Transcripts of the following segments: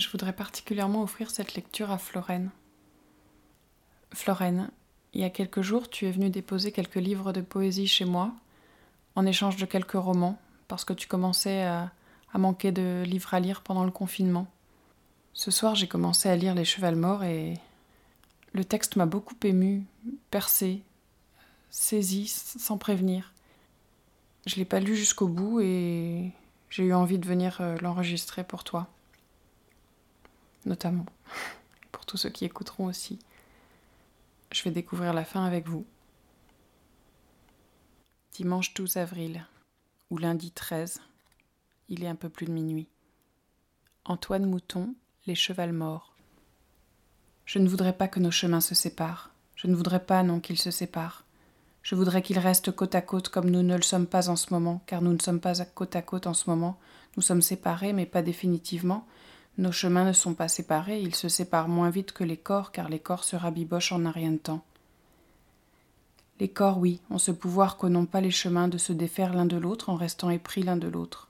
je voudrais particulièrement offrir cette lecture à Florène. Florène, il y a quelques jours, tu es venue déposer quelques livres de poésie chez moi, en échange de quelques romans, parce que tu commençais à, manquer de livres à lire pendant le confinement. Ce soir, j'ai commencé à lire Les Chevals Morts et le texte m'a beaucoup ému, percé, saisi sans prévenir. Je l'ai pas lu jusqu'au bout et j'ai eu envie de venir euh, l'enregistrer pour toi. Notamment. Pour tous ceux qui écouteront aussi. Je vais découvrir la fin avec vous. Dimanche 12 avril ou lundi 13. Il est un peu plus de minuit. Antoine Mouton, Les Chevals Morts. Je ne voudrais pas que nos chemins se séparent. Je ne voudrais pas, non, qu'ils se séparent. Je voudrais qu'ils restent côte à côte comme nous ne le sommes pas en ce moment, car nous ne sommes pas côte à côte en ce moment. Nous sommes séparés, mais pas définitivement. Nos chemins ne sont pas séparés, ils se séparent moins vite que les corps, car les corps se rabibochent en un rien de temps. Les corps, oui, ont ce pouvoir que n'ont pas les chemins de se défaire l'un de l'autre en restant épris l'un de l'autre.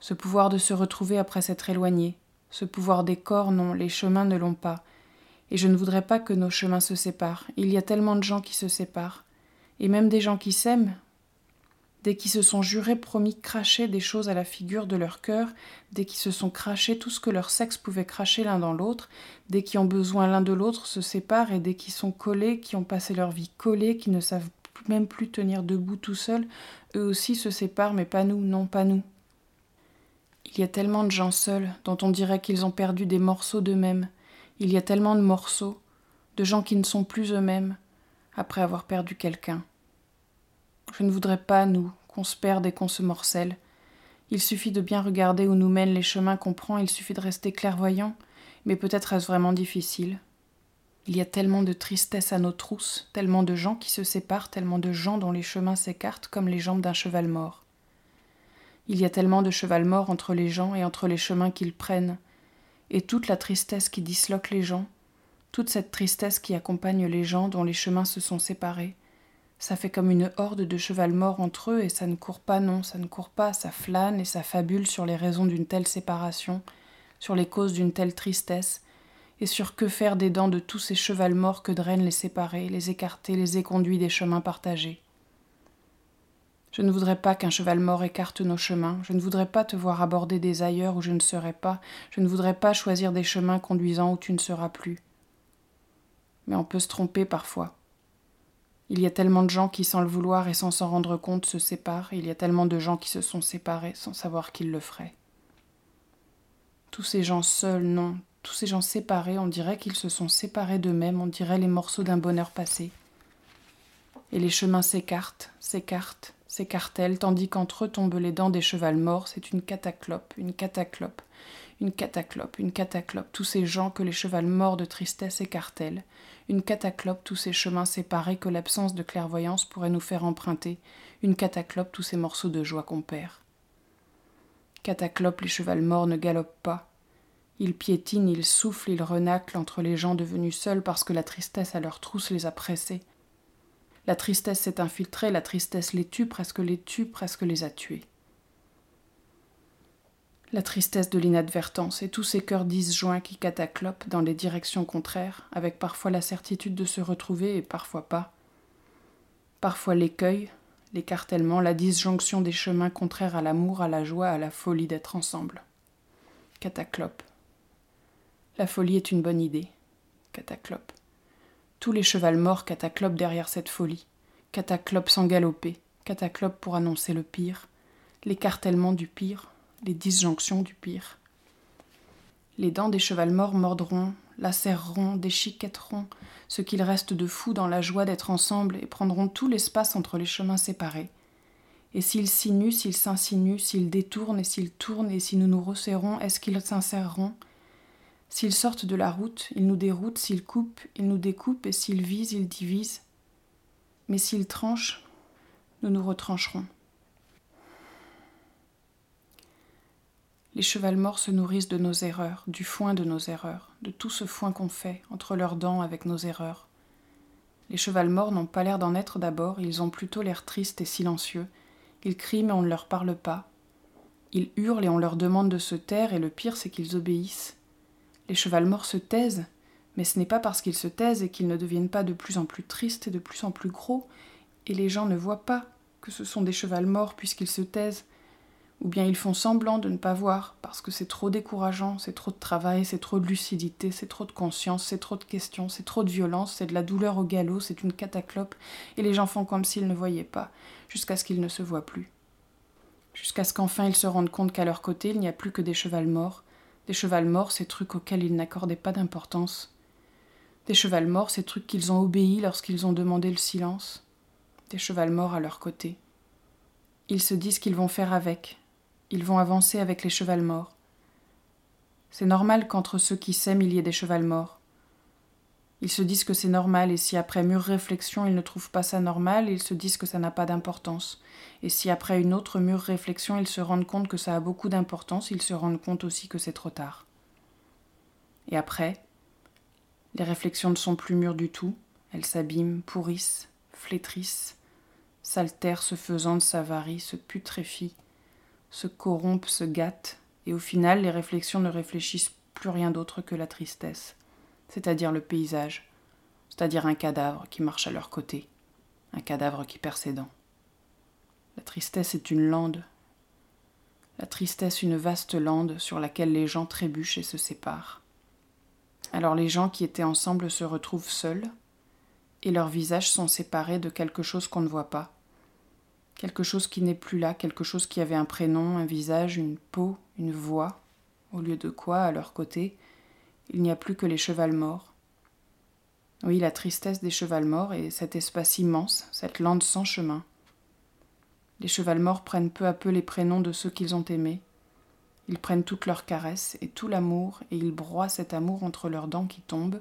Ce pouvoir de se retrouver après s'être éloignés, ce pouvoir des corps, non, les chemins ne l'ont pas. Et je ne voudrais pas que nos chemins se séparent. Il y a tellement de gens qui se séparent. Et même des gens qui s'aiment, des qui se sont jurés, promis, cracher des choses à la figure de leur cœur, des qui se sont crachés tout ce que leur sexe pouvait cracher l'un dans l'autre, des qui ont besoin l'un de l'autre se séparent, et des qui sont collés, qui ont passé leur vie collés, qui ne savent même plus tenir debout tout seuls, eux aussi se séparent, mais pas nous, non pas nous. Il y a tellement de gens seuls dont on dirait qu'ils ont perdu des morceaux d'eux-mêmes. Il y a tellement de morceaux, de gens qui ne sont plus eux-mêmes après avoir perdu quelqu'un. Je ne voudrais pas, nous, qu'on se perde et qu'on se morcelle. Il suffit de bien regarder où nous mènent les chemins qu'on prend, il suffit de rester clairvoyant, mais peut-être est-ce vraiment difficile. Il y a tellement de tristesse à nos trousses, tellement de gens qui se séparent, tellement de gens dont les chemins s'écartent comme les jambes d'un cheval mort. Il y a tellement de cheval mort entre les gens et entre les chemins qu'ils prennent, et toute la tristesse qui disloque les gens, toute cette tristesse qui accompagne les gens dont les chemins se sont séparés. Ça fait comme une horde de cheval morts entre eux, et ça ne court pas, non, ça ne court pas, ça flâne et ça fabule sur les raisons d'une telle séparation, sur les causes d'une telle tristesse, et sur que faire des dents de tous ces chevals morts que drainent les séparés, les écartés, les éconduits des chemins partagés. Je ne voudrais pas qu'un cheval mort écarte nos chemins, je ne voudrais pas te voir aborder des ailleurs où je ne serai pas, je ne voudrais pas choisir des chemins conduisant où tu ne seras plus. Mais on peut se tromper parfois. Il y a tellement de gens qui, sans le vouloir et sans s'en rendre compte, se séparent, il y a tellement de gens qui se sont séparés sans savoir qu'ils le feraient. Tous ces gens seuls, non, tous ces gens séparés, on dirait qu'ils se sont séparés d'eux-mêmes, on dirait les morceaux d'un bonheur passé. Et les chemins s'écartent, s'écartent, s'écartèlent, tandis qu'entre eux tombent les dents des chevals morts. C'est une cataclope, une cataclope, une cataclope, une cataclope, tous ces gens que les chevals morts de tristesse écartèlent, une cataclope, tous ces chemins séparés que l'absence de clairvoyance pourrait nous faire emprunter, une cataclope, tous ces morceaux de joie qu'on perd. Cataclope, les chevals morts ne galopent pas. Ils piétinent, ils soufflent, ils renaclent entre les gens devenus seuls parce que la tristesse à leur trousse les a pressés, la tristesse s'est infiltrée, la tristesse les tue, presque les tue, presque les a tués. La tristesse de l'inadvertance et tous ces cœurs disjoints qui cataclopent dans les directions contraires, avec parfois la certitude de se retrouver et parfois pas. Parfois l'écueil, l'écartèlement, la disjonction des chemins contraires à l'amour, à la joie, à la folie d'être ensemble. Cataclope. La folie est une bonne idée. Cataclope. Tous les chevals morts cataclopent derrière cette folie, cataclopent sans galoper, cataclopent pour annoncer le pire, l'écartèlement du pire, les disjonctions du pire. Les dents des chevals morts mordront, lacéreront, déchiquetteront ce qu'il reste de fou dans la joie d'être ensemble et prendront tout l'espace entre les chemins séparés. Et s'ils sinuent, s'ils s'insinuent, s'ils détournent et s'ils tournent et si nous nous resserrons, est-ce qu'ils s'inséreront S'ils sortent de la route, ils nous déroutent, s'ils coupent, ils nous découpent, et s'ils visent, ils divisent. Mais s'ils tranchent, nous nous retrancherons. Les chevals morts se nourrissent de nos erreurs, du foin de nos erreurs, de tout ce foin qu'on fait entre leurs dents avec nos erreurs. Les chevals morts n'ont pas l'air d'en être d'abord, ils ont plutôt l'air tristes et silencieux. Ils crient mais on ne leur parle pas. Ils hurlent et on leur demande de se taire, et le pire, c'est qu'ils obéissent. Les chevals morts se taisent, mais ce n'est pas parce qu'ils se taisent et qu'ils ne deviennent pas de plus en plus tristes et de plus en plus gros, et les gens ne voient pas que ce sont des chevals morts puisqu'ils se taisent, ou bien ils font semblant de ne pas voir parce que c'est trop décourageant, c'est trop de travail, c'est trop de lucidité, c'est trop de conscience, c'est trop de questions, c'est trop de violence, c'est de la douleur au galop, c'est une cataclope, et les gens font comme s'ils ne voyaient pas, jusqu'à ce qu'ils ne se voient plus. Jusqu'à ce qu'enfin ils se rendent compte qu'à leur côté il n'y a plus que des chevals morts, des chevals morts, ces trucs auxquels ils n'accordaient pas d'importance, des chevals morts, ces trucs qu'ils ont obéis lorsqu'ils ont demandé le silence, des chevals morts à leur côté. Ils se disent qu'ils vont faire avec, ils vont avancer avec les chevals morts. C'est normal qu'entre ceux qui s'aiment il y ait des chevals morts. Ils se disent que c'est normal, et si après mûre réflexion ils ne trouvent pas ça normal, ils se disent que ça n'a pas d'importance. Et si après une autre mûre réflexion ils se rendent compte que ça a beaucoup d'importance, ils se rendent compte aussi que c'est trop tard. Et après, les réflexions ne sont plus mûres du tout, elles s'abîment, pourrissent, flétrissent, s'altèrent se faisant, s'avarient, se putréfient, se corrompent, se gâtent, et au final les réflexions ne réfléchissent plus rien d'autre que la tristesse, c'est-à-dire le paysage, c'est-à-dire un cadavre qui marche à leur côté, un cadavre qui perd ses dents. La tristesse est une lande, la tristesse une vaste lande sur laquelle les gens trébuchent et se séparent. Alors les gens qui étaient ensemble se retrouvent seuls, et leurs visages sont séparés de quelque chose qu'on ne voit pas, quelque chose qui n'est plus là, quelque chose qui avait un prénom, un visage, une peau, une voix, au lieu de quoi, à leur côté, il n'y a plus que les chevals morts. Oui, la tristesse des chevals morts et cet espace immense, cette lande sans chemin. Les chevals morts prennent peu à peu les prénoms de ceux qu'ils ont aimés. Ils prennent toutes leurs caresses et tout l'amour, et ils broient cet amour entre leurs dents qui tombent.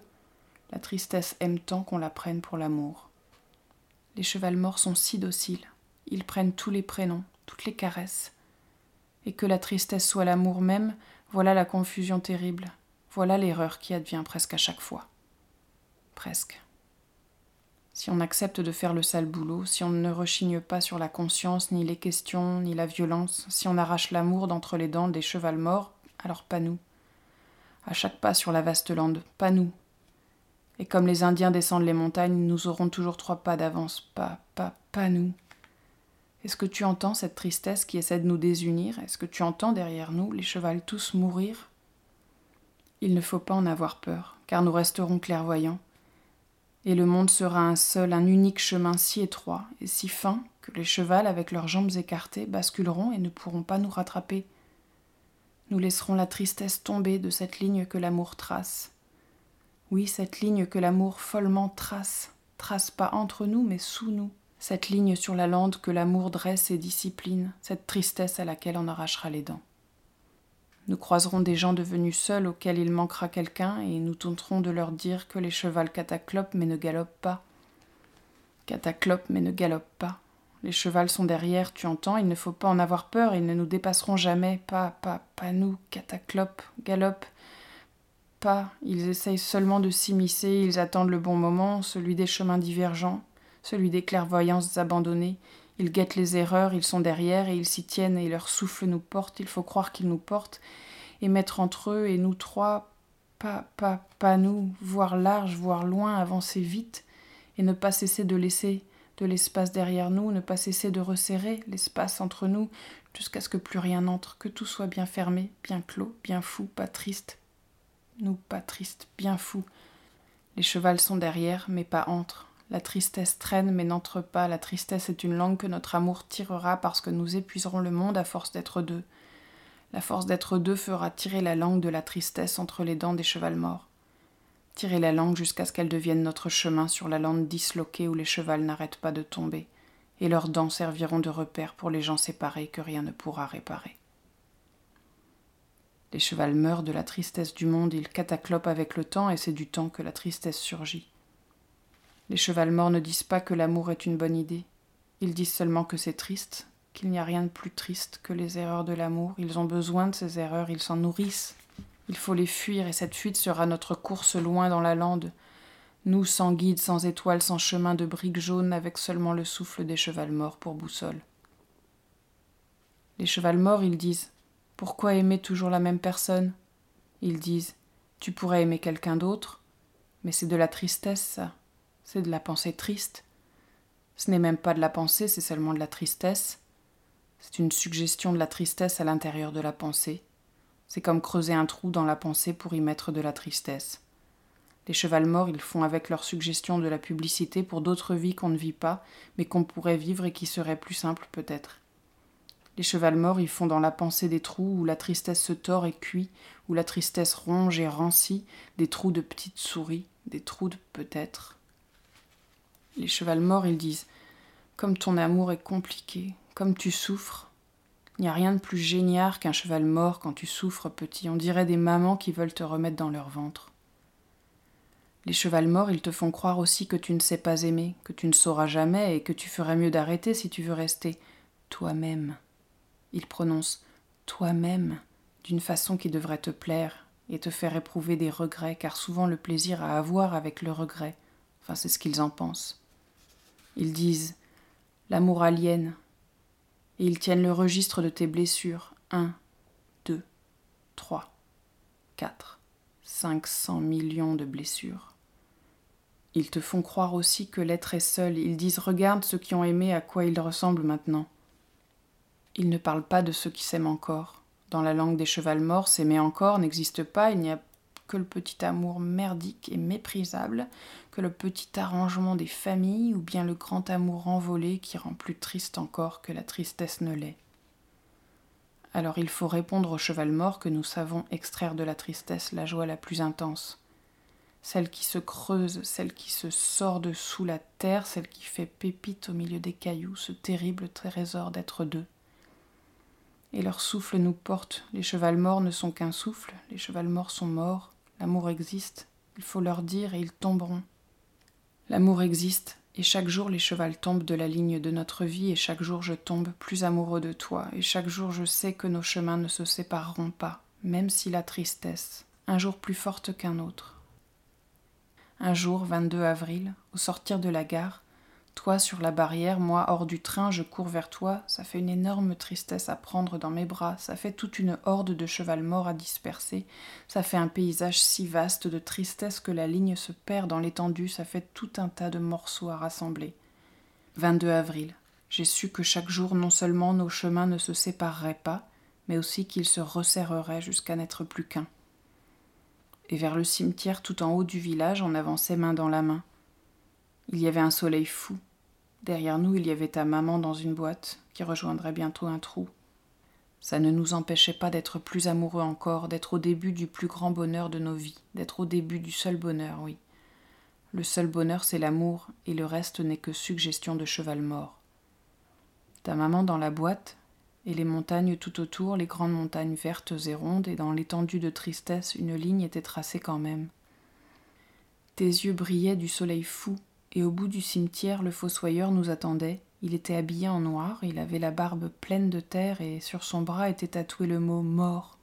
La tristesse aime tant qu'on la prenne pour l'amour. Les chevals morts sont si dociles ils prennent tous les prénoms, toutes les caresses. Et que la tristesse soit l'amour même, voilà la confusion terrible, voilà l'erreur qui advient presque à chaque fois. Presque. Si on accepte de faire le sale boulot, si on ne rechigne pas sur la conscience, ni les questions, ni la violence, si on arrache l'amour d'entre les dents des chevals morts, alors pas nous. À chaque pas sur la vaste lande, pas nous. Et comme les Indiens descendent les montagnes, nous aurons toujours trois pas d'avance, pas, pas, pas nous. Est-ce que tu entends cette tristesse qui essaie de nous désunir? Est-ce que tu entends derrière nous les chevals tous mourir? Il ne faut pas en avoir peur, car nous resterons clairvoyants, et le monde sera un seul, un unique chemin si étroit et si fin que les chevals, avec leurs jambes écartées, basculeront et ne pourront pas nous rattraper. Nous laisserons la tristesse tomber de cette ligne que l'amour trace. Oui, cette ligne que l'amour follement trace, trace pas entre nous, mais sous nous cette ligne sur la lande que l'amour dresse et discipline, cette tristesse à laquelle on arrachera les dents. Nous croiserons des gens devenus seuls auxquels il manquera quelqu'un et nous tenterons de leur dire que les chevals cataclopent mais ne galopent pas. Cataclopent mais ne galopent pas. Les chevals sont derrière, tu entends, il ne faut pas en avoir peur, ils ne nous dépasseront jamais, pas, pas, pas nous, cataclopent, galopent. Pas, ils essayent seulement de s'immiscer, ils attendent le bon moment, celui des chemins divergents, celui des clairvoyances abandonnées. Ils guettent les erreurs, ils sont derrière et ils s'y tiennent et leur souffle nous porte, il faut croire qu'ils nous portent, et mettre entre eux et nous trois, pas, pas, pas nous, voir large, voir loin, avancer vite, et ne pas cesser de laisser de l'espace derrière nous, ne pas cesser de resserrer l'espace entre nous, jusqu'à ce que plus rien n'entre, que tout soit bien fermé, bien clos, bien fou, pas triste. Nous, pas tristes, bien fous. Les chevals sont derrière, mais pas entre. La tristesse traîne mais n'entre pas, la tristesse est une langue que notre amour tirera parce que nous épuiserons le monde à force d'être deux. La force d'être deux fera tirer la langue de la tristesse entre les dents des chevals morts. Tirer la langue jusqu'à ce qu'elle devienne notre chemin sur la lande disloquée où les chevals n'arrêtent pas de tomber, et leurs dents serviront de repère pour les gens séparés que rien ne pourra réparer. Les chevals meurent de la tristesse du monde, ils cataclopent avec le temps, et c'est du temps que la tristesse surgit. Les chevals morts ne disent pas que l'amour est une bonne idée. Ils disent seulement que c'est triste, qu'il n'y a rien de plus triste que les erreurs de l'amour. Ils ont besoin de ces erreurs, ils s'en nourrissent. Il faut les fuir, et cette fuite sera notre course loin dans la lande. Nous, sans guide, sans étoile, sans chemin de briques jaunes, avec seulement le souffle des chevals morts pour boussole. Les chevals morts, ils disent Pourquoi aimer toujours la même personne? Ils disent Tu pourrais aimer quelqu'un d'autre, mais c'est de la tristesse, ça. C'est de la pensée triste. Ce n'est même pas de la pensée, c'est seulement de la tristesse. C'est une suggestion de la tristesse à l'intérieur de la pensée. C'est comme creuser un trou dans la pensée pour y mettre de la tristesse. Les chevals morts, ils font avec leur suggestion de la publicité pour d'autres vies qu'on ne vit pas, mais qu'on pourrait vivre et qui seraient plus simples peut-être. Les chevals morts, ils font dans la pensée des trous où la tristesse se tord et cuit, où la tristesse ronge et rancit, des trous de petites souris, des trous de peut-être. Les chevals morts, ils disent Comme ton amour est compliqué, comme tu souffres. Il n'y a rien de plus génial qu'un cheval mort quand tu souffres, petit. On dirait des mamans qui veulent te remettre dans leur ventre. Les chevals morts, ils te font croire aussi que tu ne sais pas aimer, que tu ne sauras jamais et que tu ferais mieux d'arrêter si tu veux rester toi-même. Ils prononcent toi-même d'une façon qui devrait te plaire et te faire éprouver des regrets, car souvent le plaisir à voir avec le regret. Enfin, c'est ce qu'ils en pensent. Ils disent l'amour aliène, et ils tiennent le registre de tes blessures. Un, deux, trois, quatre, cinq cents millions de blessures. Ils te font croire aussi que l'être est seul. Ils disent Regarde ceux qui ont aimé à quoi ils ressemblent maintenant. Ils ne parlent pas de ceux qui s'aiment encore. Dans la langue des chevals morts, s'aimer encore n'existe pas. Il n'y a que le petit amour merdique et méprisable, que le petit arrangement des familles, ou bien le grand amour envolé qui rend plus triste encore que la tristesse ne l'est. Alors il faut répondre au cheval mort que nous savons extraire de la tristesse la joie la plus intense celle qui se creuse, celle qui se sort de sous la terre, celle qui fait pépite au milieu des cailloux, ce terrible trésor d'être deux. Et leur souffle nous porte, les chevals morts ne sont qu'un souffle, les chevals morts sont morts, l'amour existe, il faut leur dire et ils tomberont. L'amour existe, et chaque jour les chevals tombent de la ligne de notre vie, et chaque jour je tombe plus amoureux de toi, et chaque jour je sais que nos chemins ne se sépareront pas, même si la tristesse, un jour plus forte qu'un autre, un jour, 22 avril, au sortir de la gare, toi sur la barrière, moi hors du train, je cours vers toi, ça fait une énorme tristesse à prendre dans mes bras, ça fait toute une horde de cheval morts à disperser, ça fait un paysage si vaste de tristesse que la ligne se perd dans l'étendue, ça fait tout un tas de morceaux à rassembler. 22 avril. J'ai su que chaque jour non seulement nos chemins ne se sépareraient pas, mais aussi qu'ils se resserreraient jusqu'à n'être plus qu'un et vers le cimetière tout en haut du village on avançait main dans la main. Il y avait un soleil fou. Derrière nous, il y avait ta maman dans une boîte qui rejoindrait bientôt un trou. Ça ne nous empêchait pas d'être plus amoureux encore, d'être au début du plus grand bonheur de nos vies, d'être au début du seul bonheur, oui. Le seul bonheur, c'est l'amour, et le reste n'est que suggestion de cheval mort. Ta maman dans la boîte, et les montagnes tout autour, les grandes montagnes vertes et rondes, et dans l'étendue de tristesse, une ligne était tracée quand même. Tes yeux brillaient du soleil fou, et au bout du cimetière, le fossoyeur nous attendait. Il était habillé en noir, il avait la barbe pleine de terre, et sur son bras était tatoué le mot mort.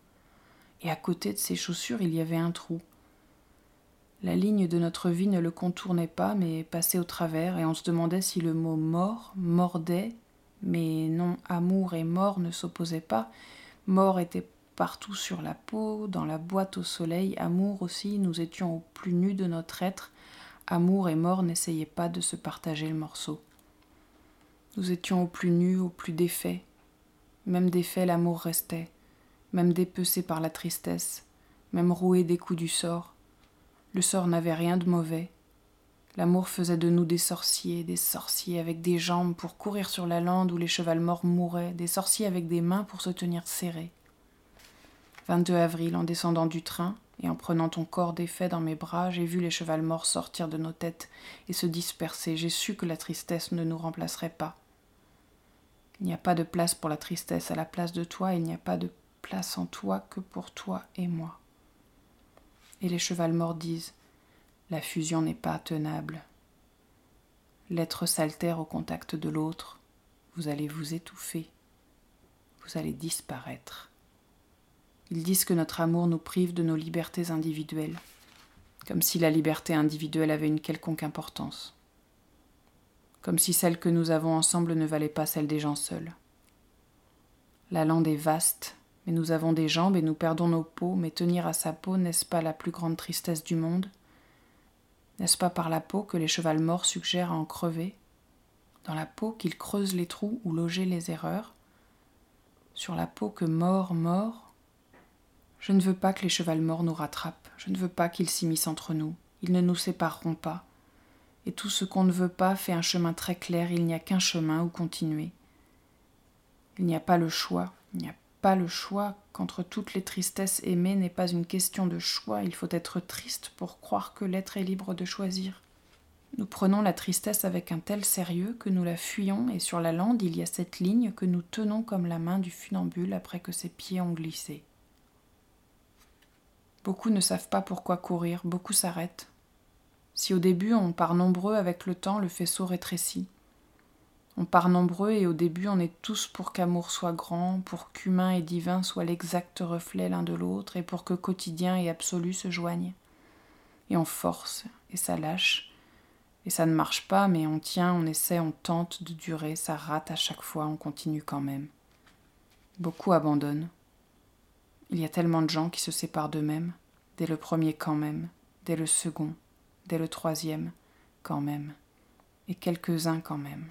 Et à côté de ses chaussures, il y avait un trou. La ligne de notre vie ne le contournait pas, mais passait au travers, et on se demandait si le mot mort mordait mais non, amour et mort ne s'opposaient pas. Mort était partout sur la peau, dans la boîte au soleil. Amour aussi, nous étions au plus nu de notre être. Amour et mort n'essayaient pas de se partager le morceau. Nous étions au plus nu, au plus défait. Même défait, l'amour restait, même dépecé par la tristesse, même roué des coups du sort. Le sort n'avait rien de mauvais, L'amour faisait de nous des sorciers, des sorciers avec des jambes pour courir sur la lande où les chevals morts mouraient, des sorciers avec des mains pour se tenir serrés. 22 avril, en descendant du train et en prenant ton corps défait dans mes bras, j'ai vu les chevals morts sortir de nos têtes et se disperser. J'ai su que la tristesse ne nous remplacerait pas. Il n'y a pas de place pour la tristesse à la place de toi, il n'y a pas de place en toi que pour toi et moi. Et les chevals morts disent la fusion n'est pas tenable. L'être s'altère au contact de l'autre. Vous allez vous étouffer. Vous allez disparaître. Ils disent que notre amour nous prive de nos libertés individuelles, comme si la liberté individuelle avait une quelconque importance, comme si celle que nous avons ensemble ne valait pas celle des gens seuls. La lande est vaste, mais nous avons des jambes et nous perdons nos peaux, mais tenir à sa peau n'est-ce pas la plus grande tristesse du monde? N'est-ce pas par la peau que les chevals morts suggèrent à en crever? Dans la peau qu'ils creusent les trous où loger les erreurs? Sur la peau que mort, mort Je ne veux pas que les chevals morts nous rattrapent, je ne veux pas qu'ils s'immiscent entre nous, ils ne nous sépareront pas. Et tout ce qu'on ne veut pas fait un chemin très clair, il n'y a qu'un chemin où continuer. Il n'y a pas le choix, il n'y a pas le choix qu'entre toutes les tristesses aimées n'est pas une question de choix, il faut être triste pour croire que l'être est libre de choisir. Nous prenons la tristesse avec un tel sérieux que nous la fuyons et sur la lande il y a cette ligne que nous tenons comme la main du funambule après que ses pieds ont glissé. Beaucoup ne savent pas pourquoi courir, beaucoup s'arrêtent. Si au début on part nombreux avec le temps, le faisceau rétrécit. On part nombreux et au début on est tous pour qu'amour soit grand, pour qu'humain et divin soient l'exact reflet l'un de l'autre et pour que quotidien et absolu se joignent. Et on force et ça lâche. Et ça ne marche pas, mais on tient, on essaie, on tente de durer, ça rate à chaque fois, on continue quand même. Beaucoup abandonnent. Il y a tellement de gens qui se séparent d'eux-mêmes, dès le premier quand même, dès le second, dès le troisième quand même, et quelques-uns quand même.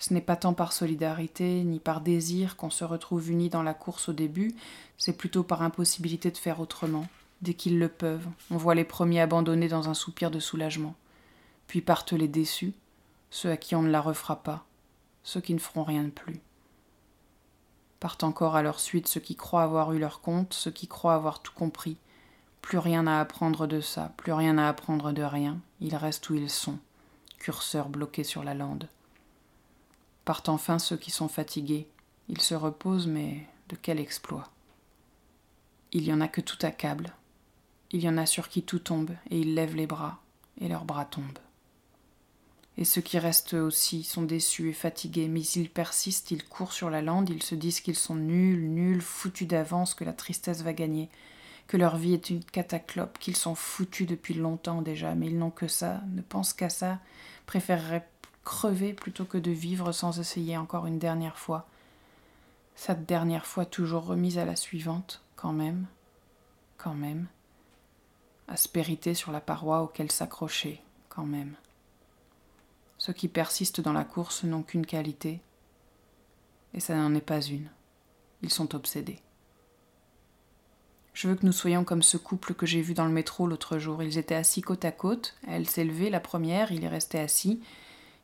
Ce n'est pas tant par solidarité ni par désir qu'on se retrouve unis dans la course au début, c'est plutôt par impossibilité de faire autrement. Dès qu'ils le peuvent, on voit les premiers abandonnés dans un soupir de soulagement. Puis partent les déçus, ceux à qui on ne la refera pas, ceux qui ne feront rien de plus. Partent encore à leur suite ceux qui croient avoir eu leur compte, ceux qui croient avoir tout compris. Plus rien à apprendre de ça, plus rien à apprendre de rien, ils restent où ils sont, curseurs bloqués sur la lande. Partent enfin ceux qui sont fatigués. Ils se reposent, mais de quel exploit? Il y en a que tout accable. Il y en a sur qui tout tombe, et ils lèvent les bras, et leurs bras tombent. Et ceux qui restent aussi sont déçus et fatigués, mais ils persistent, ils courent sur la lande, ils se disent qu'ils sont nuls, nuls, foutus d'avance, que la tristesse va gagner, que leur vie est une cataclope, qu'ils sont foutus depuis longtemps déjà, mais ils n'ont que ça, ne pensent qu'à ça, préféreraient crever plutôt que de vivre sans essayer encore une dernière fois. Cette dernière fois toujours remise à la suivante, quand même, quand même. Aspérité sur la paroi auquel s'accrocher, quand même. Ceux qui persistent dans la course n'ont qu'une qualité, et ça n'en est pas une. Ils sont obsédés. Je veux que nous soyons comme ce couple que j'ai vu dans le métro l'autre jour. Ils étaient assis côte à côte. Elle s'est levée, la première, il est resté assis.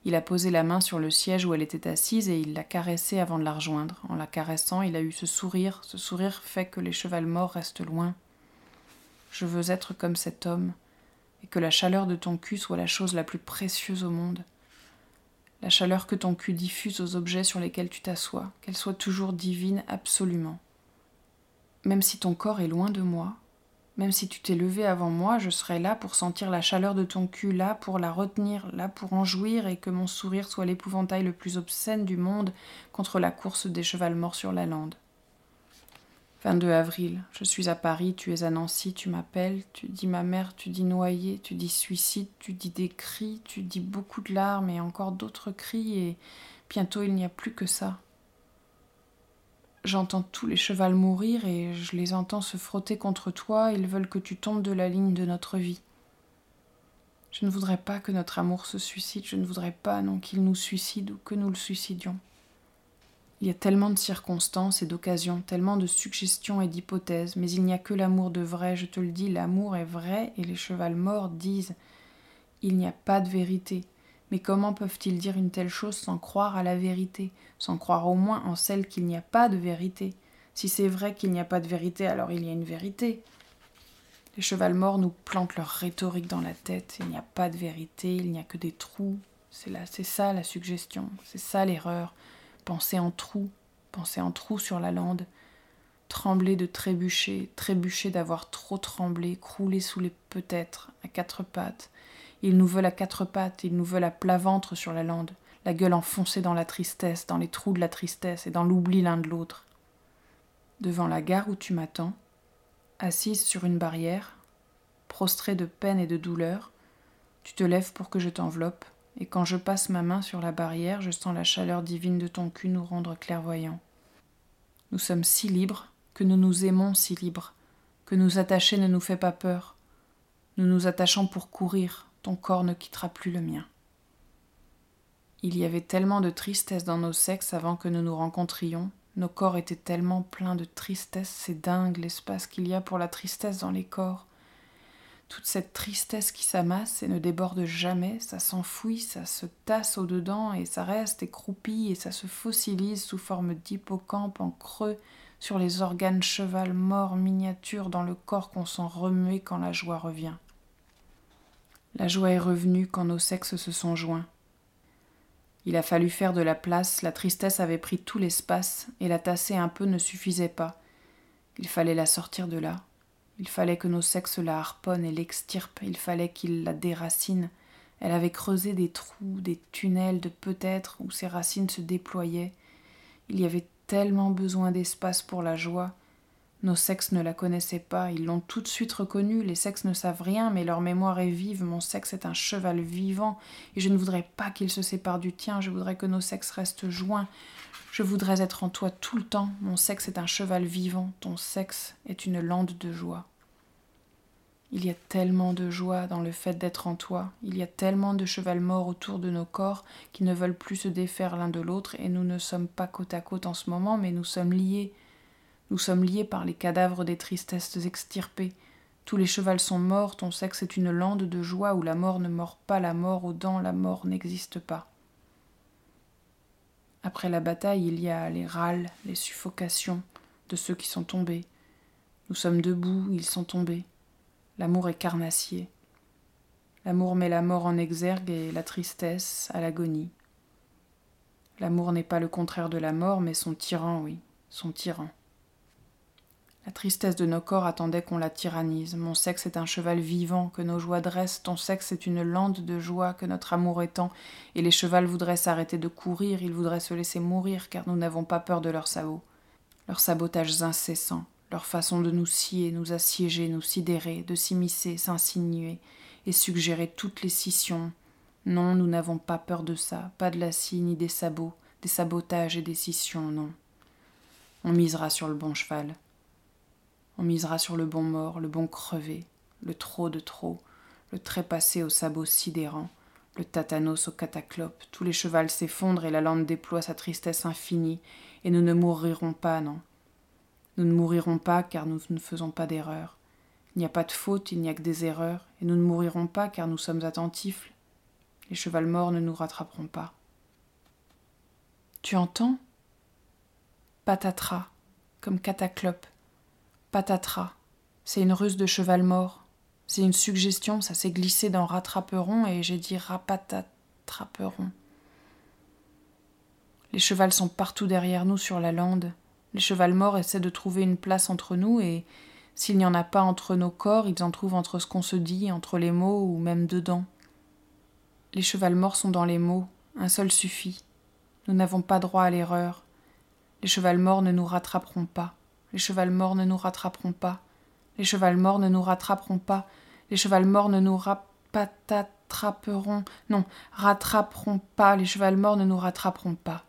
Il a posé la main sur le siège où elle était assise et il l'a caressée avant de la rejoindre. En la caressant, il a eu ce sourire. Ce sourire fait que les chevals morts restent loin. Je veux être comme cet homme, et que la chaleur de ton cul soit la chose la plus précieuse au monde. La chaleur que ton cul diffuse aux objets sur lesquels tu t'assois, qu'elle soit toujours divine absolument. Même si ton corps est loin de moi, même si tu t'es levé avant moi, je serai là pour sentir la chaleur de ton cul, là pour la retenir, là pour en jouir et que mon sourire soit l'épouvantail le plus obscène du monde contre la course des chevals morts sur la lande. 22 avril, je suis à Paris, tu es à Nancy, tu m'appelles, tu dis ma mère, tu dis noyé, tu dis suicide, tu dis des cris, tu dis beaucoup de larmes et encore d'autres cris et bientôt il n'y a plus que ça. J'entends tous les chevals mourir et je les entends se frotter contre toi, ils veulent que tu tombes de la ligne de notre vie. Je ne voudrais pas que notre amour se suicide, je ne voudrais pas non qu'il nous suicide ou que nous le suicidions. Il y a tellement de circonstances et d'occasions, tellement de suggestions et d'hypothèses, mais il n'y a que l'amour de vrai, je te le dis, l'amour est vrai, et les chevals morts disent Il n'y a pas de vérité, mais comment peuvent-ils dire une telle chose sans croire à la vérité, sans croire au moins en celle qu'il n'y a pas de vérité? Si c'est vrai qu'il n'y a pas de vérité, alors il y a une vérité. Les chevals morts nous plantent leur rhétorique dans la tête. Il n'y a pas de vérité, il n'y a que des trous. C'est là, c'est ça la suggestion, c'est ça l'erreur. Penser en trous, penser en trous sur la lande, trembler de trébucher, trébucher d'avoir trop tremblé, crouler sous les peut-être à quatre pattes, ils nous veulent à quatre pattes, ils nous veulent à plat ventre sur la lande, la gueule enfoncée dans la tristesse, dans les trous de la tristesse et dans l'oubli l'un de l'autre. Devant la gare où tu m'attends, assise sur une barrière, prostrée de peine et de douleur, tu te lèves pour que je t'enveloppe, et quand je passe ma main sur la barrière, je sens la chaleur divine de ton cul nous rendre clairvoyants. Nous sommes si libres, que nous nous aimons si libres, que nous attacher ne nous fait pas peur. Nous nous attachons pour courir, ton corps ne quittera plus le mien. Il y avait tellement de tristesse dans nos sexes avant que nous nous rencontrions, nos corps étaient tellement pleins de tristesse, c'est dingue l'espace qu'il y a pour la tristesse dans les corps toute cette tristesse qui s'amasse et ne déborde jamais, ça s'enfouit, ça se tasse au-dedans et ça reste et croupit et ça se fossilise sous forme d'hippocampe en creux sur les organes cheval morts miniatures dans le corps qu'on sent remuer quand la joie revient. La joie est revenue quand nos sexes se sont joints. Il a fallu faire de la place, la tristesse avait pris tout l'espace, et la tasser un peu ne suffisait pas. Il fallait la sortir de là, il fallait que nos sexes la harponnent et l'extirpent, il fallait qu'ils la déracinent. Elle avait creusé des trous, des tunnels de peut-être où ses racines se déployaient. Il y avait tellement besoin d'espace pour la joie. Nos sexes ne la connaissaient pas, ils l'ont tout de suite reconnue, les sexes ne savent rien, mais leur mémoire est vive, mon sexe est un cheval vivant, et je ne voudrais pas qu'il se sépare du tien, je voudrais que nos sexes restent joints, je voudrais être en toi tout le temps. Mon sexe est un cheval vivant. Ton sexe est une lande de joie. Il y a tellement de joie dans le fait d'être en toi. Il y a tellement de chevals morts autour de nos corps qui ne veulent plus se défaire l'un de l'autre et nous ne sommes pas côte à côte en ce moment, mais nous sommes liés. Nous sommes liés par les cadavres des tristesses extirpées. Tous les chevals sont morts, ton sexe est une lande de joie où la mort ne mord pas la mort, aux dents la mort n'existe pas. Après la bataille, il y a les râles, les suffocations de ceux qui sont tombés. Nous sommes debout, ils sont tombés. L'amour est carnassier. L'amour met la mort en exergue et la tristesse à l'agonie. L'amour n'est pas le contraire de la mort, mais son tyran, oui, son tyran. La tristesse de nos corps attendait qu'on la tyrannise. Mon sexe est un cheval vivant que nos joies dressent. Ton sexe est une lande de joie que notre amour étend. Et les chevals voudraient s'arrêter de courir, ils voudraient se laisser mourir, car nous n'avons pas peur de leurs sabots. Leurs sabotages incessants, leur façon de nous scier, nous assiéger, nous sidérer, de s'immiscer, s'insinuer et suggérer toutes les scissions. Non, nous n'avons pas peur de ça, pas de la scie ni des sabots, des sabotages et des scissions, non. On misera sur le bon cheval. On misera sur le bon mort, le bon crevé, le trop de trop, le trépassé au sabot sidérant, le tatanos au cataclope. Tous les chevals s'effondrent et la lande déploie sa tristesse infinie, et nous ne mourrirons pas, non. Nous ne mourirons pas car nous ne faisons pas d'erreur. Il n'y a pas de faute, il n'y a que des erreurs, et nous ne mourirons pas car nous sommes attentifs. Les chevals morts ne nous rattraperont pas. Tu entends? Patatras, comme cataclope, patatras. C'est une ruse de cheval mort. C'est une suggestion, ça s'est glissé dans rattraperont et j'ai dit rapatatraperont. Les chevals sont partout derrière nous sur la lande. Les chevals morts essaient de trouver une place entre nous et s'il n'y en a pas entre nos corps, ils en trouvent entre ce qu'on se dit, entre les mots ou même dedans. Les chevals morts sont dans les mots, un seul suffit. Nous n'avons pas droit à l'erreur. Les chevals morts ne nous rattraperont pas. Les chevals morts ne nous rattraperont pas. Les chevals morts ne nous rattraperont pas. Les chevals morts ne nous rattraperont. Non, rattraperont pas. Les chevals morts ne nous rattraperont pas.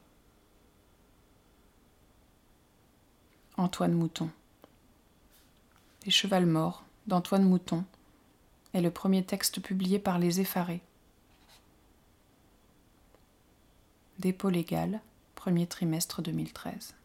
Antoine Mouton. Les chevals morts d'Antoine Mouton est le premier texte publié par Les Effarés. Dépôt légal, premier trimestre 2013.